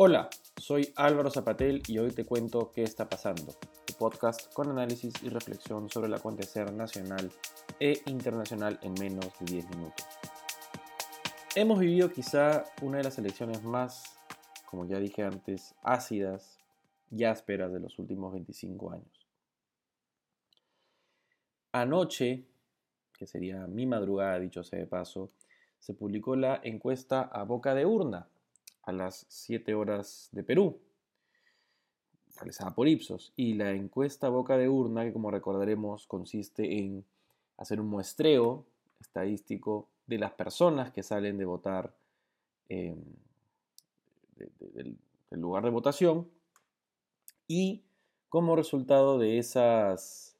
Hola, soy Álvaro Zapatel y hoy te cuento qué está pasando, tu podcast con análisis y reflexión sobre el acontecer nacional e internacional en menos de 10 minutos. Hemos vivido quizá una de las elecciones más, como ya dije antes, ácidas y ásperas de los últimos 25 años. Anoche, que sería mi madrugada, dicho sea de paso, se publicó la encuesta a boca de urna a las 7 horas de Perú, realizada por Ipsos. Y la encuesta boca de urna, que como recordaremos consiste en hacer un muestreo estadístico de las personas que salen de votar em, del, lugar de votación y como resultado de, esas,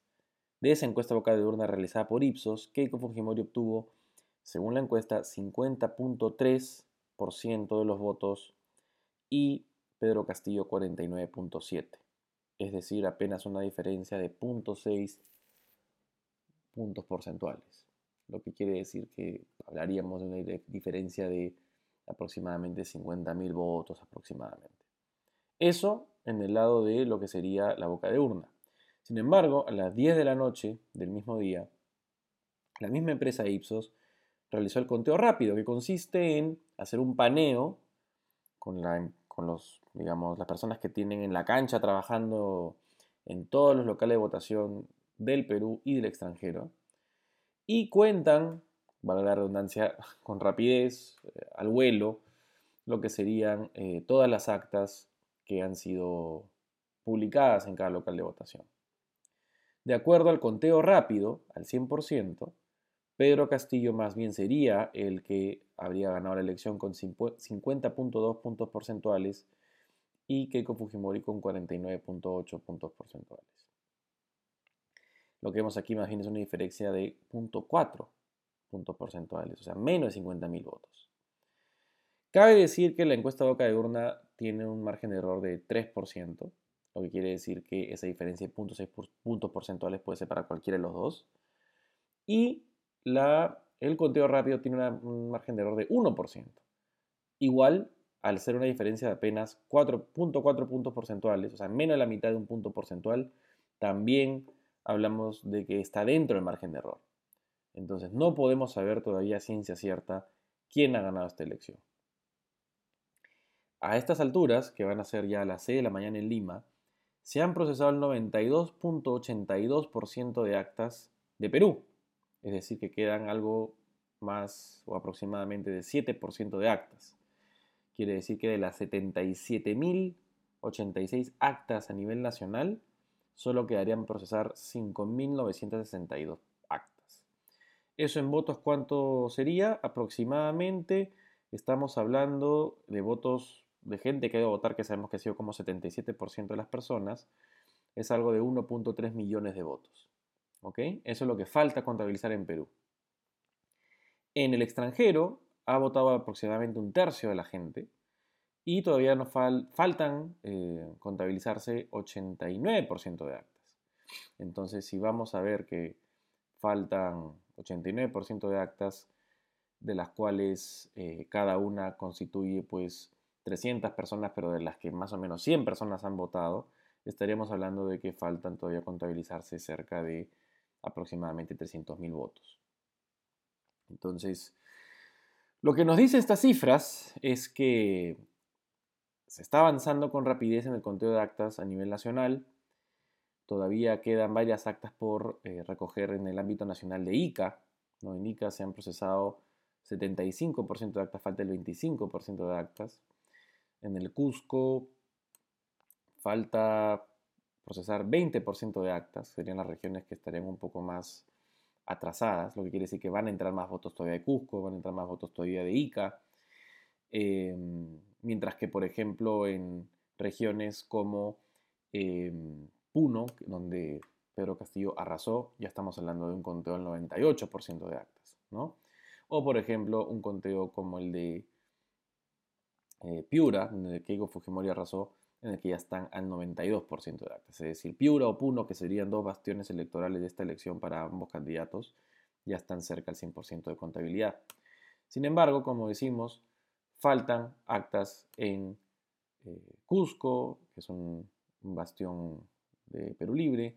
de esa encuesta boca de urna realizada por Ipsos, Keiko Fujimori obtuvo, según la encuesta, 50.3 de los votos y Pedro Castillo 49.7. Es decir, apenas una diferencia de 0.6 puntos porcentuales. Lo que quiere decir que hablaríamos de una diferencia de aproximadamente 50.000 votos aproximadamente. Eso en el lado de lo que sería la boca de urna. Sin embargo, a las 10 de la noche del mismo día, la misma empresa Ipsos realizó el conteo rápido, que consiste en hacer un paneo con, los, digamos, las personas que tienen en la cancha trabajando en todos los locales de votación del Perú y del extranjero, y cuentan, valga la redundancia, con rapidez, eh, al vuelo, lo que serían eh, todas las actas que han sido publicadas en cada local de votación. De acuerdo al conteo rápido, al 100%, Pedro Castillo más bien sería el que habría ganado la elección con 50.2 puntos porcentuales y Keiko Fujimori con 49.8 puntos porcentuales. Lo que vemos aquí es una diferencia de 0.4 puntos porcentuales, o sea, menos de 50.000 votos. Cabe decir que la encuesta boca de urna tiene un margen de error de 3%, lo que quiere decir que esa diferencia de 0.6 puntos porcentuales puede ser para cualquiera de los dos. Y el conteo rápido tiene un margen de error de 1%. Igual, al ser una diferencia de apenas 4.4 puntos porcentuales, o sea, menos de la mitad de un punto porcentual, también hablamos de que está dentro del margen de error. Entonces, no podemos saber todavía ciencia cierta quién ha ganado esta elección. A estas alturas, que van a ser ya a las 6 de la mañana en Lima, se han procesado el 92.82% de actas de Perú, es decir, que quedan algo más o aproximadamente de 7% de actas. Quiere decir que de las 77.086 actas a nivel nacional, solo quedarían procesar 5.962 actas. Eso en votos, ¿cuánto sería? Aproximadamente estamos hablando de votos de gente que debe votar, que sabemos que ha sido como 77% de las personas, es algo de 1.3 millones de votos. Eso es lo que falta contabilizar en Perú. En el extranjero ha votado aproximadamente un tercio de la gente y todavía nos faltan eh, contabilizarse 89% de actas. Entonces, si vamos a ver que faltan 89% de actas, de las cuales eh, cada una constituye pues 300 personas, pero de las que más o menos 100 personas han votado, estaríamos hablando de que faltan todavía contabilizarse cerca de aproximadamente 300.000 votos. Entonces, lo que nos dicen estas cifras es que se está avanzando con rapidez en el conteo de actas a nivel nacional. Todavía quedan varias actas por eh, recoger en el ámbito nacional de ICA. ¿no? En ICA se han procesado 75% de actas, falta el 25% de actas. En el Cusco falta procesar 20% de actas, serían las regiones que estarían un poco más atrasadas, lo que quiere decir que van a entrar más votos todavía de Cusco, van a entrar más votos todavía de Ica, em, mientras que, por ejemplo, en regiones como em, Puno, donde Pedro Castillo arrasó, ya estamos hablando de un conteo del 98% de actas, ¿no? O, por ejemplo, un conteo como el de eh, Piura, donde Keiko Fujimori arrasó, en el que ya están al 92% de actas. Es decir, Piura o Puno, que serían dos bastiones electorales de esta elección para ambos candidatos, ya están cerca del 100% de contabilidad. Sin embargo, como decimos, faltan actas en eh, Cusco, que es un, bastión de Perú Libre,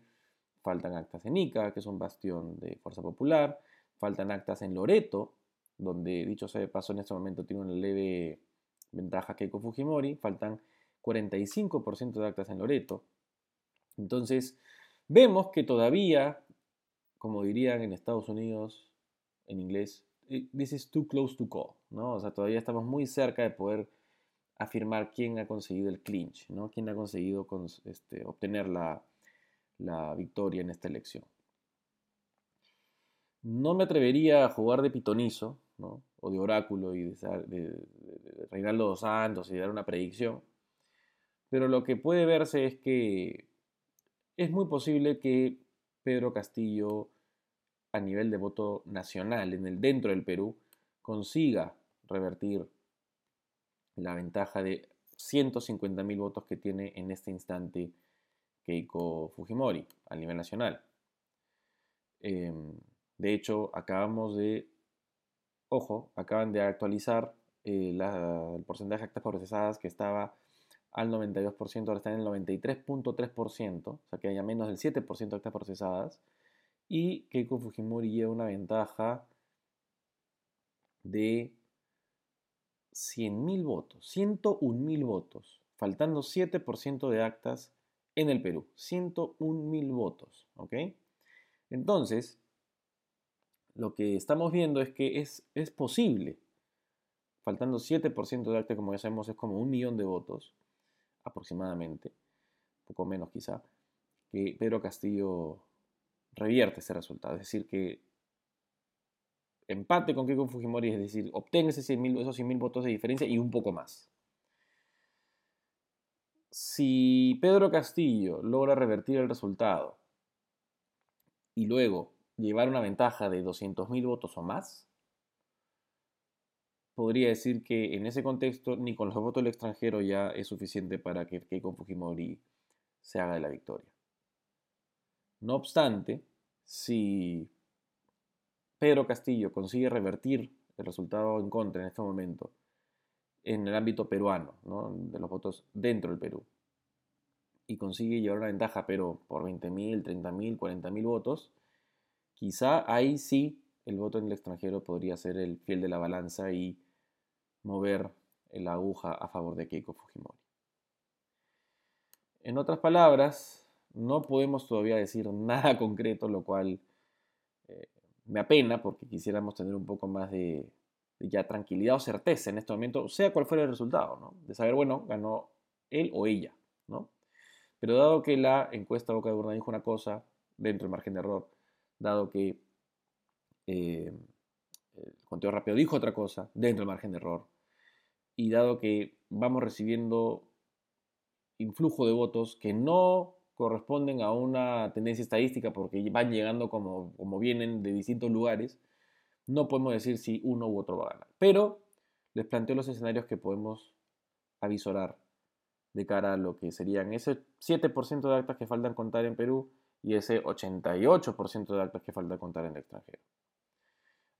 faltan actas en Ica, que es un bastión de Fuerza Popular, faltan actas en Loreto, donde dicho sea de paso en este momento tiene una leve ventaja Keiko Fujimori, faltan 45% de actas en Loreto. Entonces, vemos que todavía, como dirían en Estados Unidos, en inglés, eh, this is too close to call, ¿no? O sea, todavía estamos muy cerca de poder afirmar quién ha conseguido el clinch, ¿no? Quién ha conseguido este, obtener la, victoria en esta elección. No me atrevería a jugar de pitonizo, ¿no? O de oráculo y de, de Reinaldo dos Santos y dar una predicción. Pero lo que puede verse es que es muy posible que Pedro Castillo, a nivel de voto nacional, en el, dentro del Perú, consiga revertir la ventaja de 150.000 votos que tiene en este instante Keiko Fujimori a nivel nacional. Em, de hecho, acabamos de, ojo, acaban de actualizar eh, el porcentaje de actas procesadas que estaba al 92%, ahora está en el 93.3%, o sea que haya menos del 7% de actas procesadas, y Keiko Fujimori lleva una ventaja de 100.000 votos, 101.000 votos, faltando 7% de actas en el Perú, 101.000 votos, ¿ok? Entonces, lo que estamos viendo es que es, es posible, faltando 7% de actas, como ya sabemos, es como un millón de votos, aproximadamente, poco menos quizá, que Pedro Castillo revierte ese resultado. Es decir, que empate con Keiko Fujimori, es decir, obtenga esos 100.000 votos de diferencia y un poco más. Si Pedro Castillo logra revertir el resultado y luego llevar una ventaja de 200.000 votos o más, podría decir que en ese contexto ni con los votos del extranjero ya es suficiente para que Keiko Fujimori se haga de la victoria. No obstante, si Pedro Castillo consigue revertir el resultado en contra en este momento en el ámbito peruano, de los votos dentro del Perú, y consigue llevar una ventaja, pero por 20.000, 30.000, 40.000 votos, quizá ahí sí el voto en el extranjero podría ser el fiel de la balanza y mover la aguja a favor de Keiko Fujimori. En otras palabras, no podemos todavía decir nada concreto, lo cual eh, me apena porque quisiéramos tener un poco más de, ya tranquilidad o certeza en este momento, sea cual fuera el resultado, ¿no? De saber, bueno, ganó él o ella, ¿no? Pero dado que la encuesta Boca de Urna dijo una cosa dentro del margen de error, dado que eh, el conteo rápido dijo otra cosa dentro del margen de error, y dado que vamos recibiendo influjo de votos que no corresponden a una tendencia estadística porque van llegando como, como vienen de distintos lugares, no podemos decir si uno u otro va a ganar. Pero les planteo los escenarios que podemos avisorar de cara a lo que serían ese 7% de actas que faltan contar en Perú y ese 88% de actas que falta contar en el extranjero.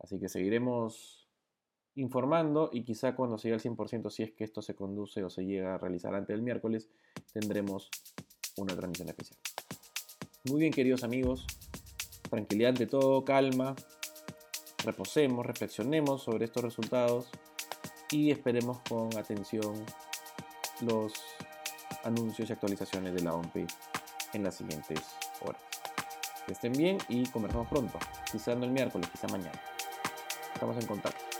Así que seguiremos informando y quizá cuando se llegue al 100%, si es que esto se conduce o se llega a realizar antes del miércoles, tendremos una transmisión especial. Muy bien, queridos amigos, tranquilidad ante todo, calma, reposemos, reflexionemos sobre estos resultados y esperemos con atención los anuncios y actualizaciones de la OMP en las siguientes horas. Que estén bien y conversamos pronto, quizá no el miércoles, quizá mañana. Estamos en contacto.